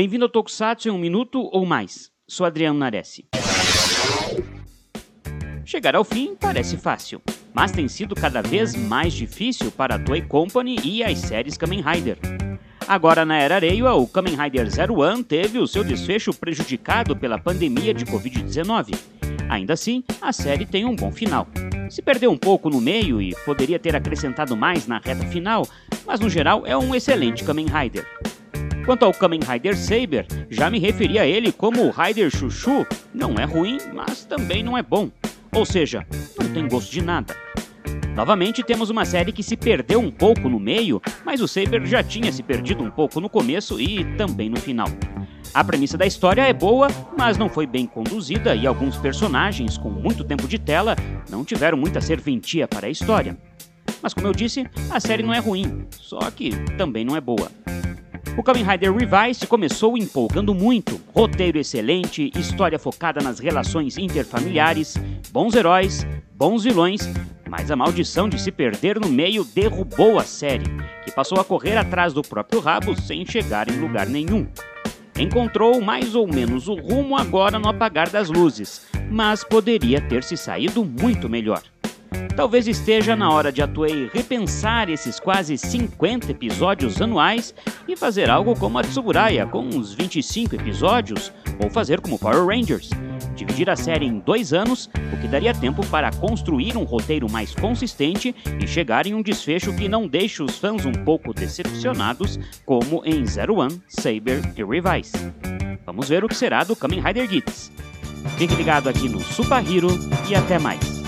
Bem-vindo ao Tokusatsu em um minuto ou mais. Sou Adriano Nares. Chegar ao fim parece fácil, mas tem sido cada vez mais difícil para a Toei Company e as séries Kamen Rider. Agora na Era Reiwa, o Kamen Rider Zero One teve o seu desfecho prejudicado pela pandemia de Covid-19. Ainda assim, a série tem um bom final. Se perdeu um pouco no meio e poderia ter acrescentado mais na reta final, mas no geral é um excelente Kamen Rider. Quanto ao Kamen Rider Saber, já me referi a ele como o Rider Chuchu. Não é ruim, mas também não é bom. Ou seja, não tem gosto de nada. Novamente temos uma série que se perdeu um pouco no meio, mas o Saber já tinha se perdido um pouco no começo e também no final. A premissa da história é boa, mas não foi bem conduzida e alguns personagens com muito tempo de tela não tiveram muita serventia para a história. Mas como eu disse, a série não é ruim, só que também não é boa. O Kamen Rider Revised começou empolgando muito. Roteiro excelente, história focada nas relações interfamiliares, bons heróis, bons vilões, mas a maldição de se perder no meio derrubou a série, que passou a correr atrás do próprio rabo sem chegar em lugar nenhum encontrou mais ou menos o rumo agora no apagar das luzes, mas poderia ter se saído muito melhor. Talvez esteja na hora de a Toei repensar esses quase 50 episódios anuais e fazer algo como a Tsuburaya, com uns 25 episódios, ou fazer como Power Rangers, dividir a série em dois anos, o que daria tempo para construir um roteiro mais consistente e chegar em um desfecho que não deixe os fãs um pouco decepcionados, como em Zero One, Saber e Revise. Vamos ver o que será do Kamen Rider Gits. Fique ligado aqui no Super Hero e até mais!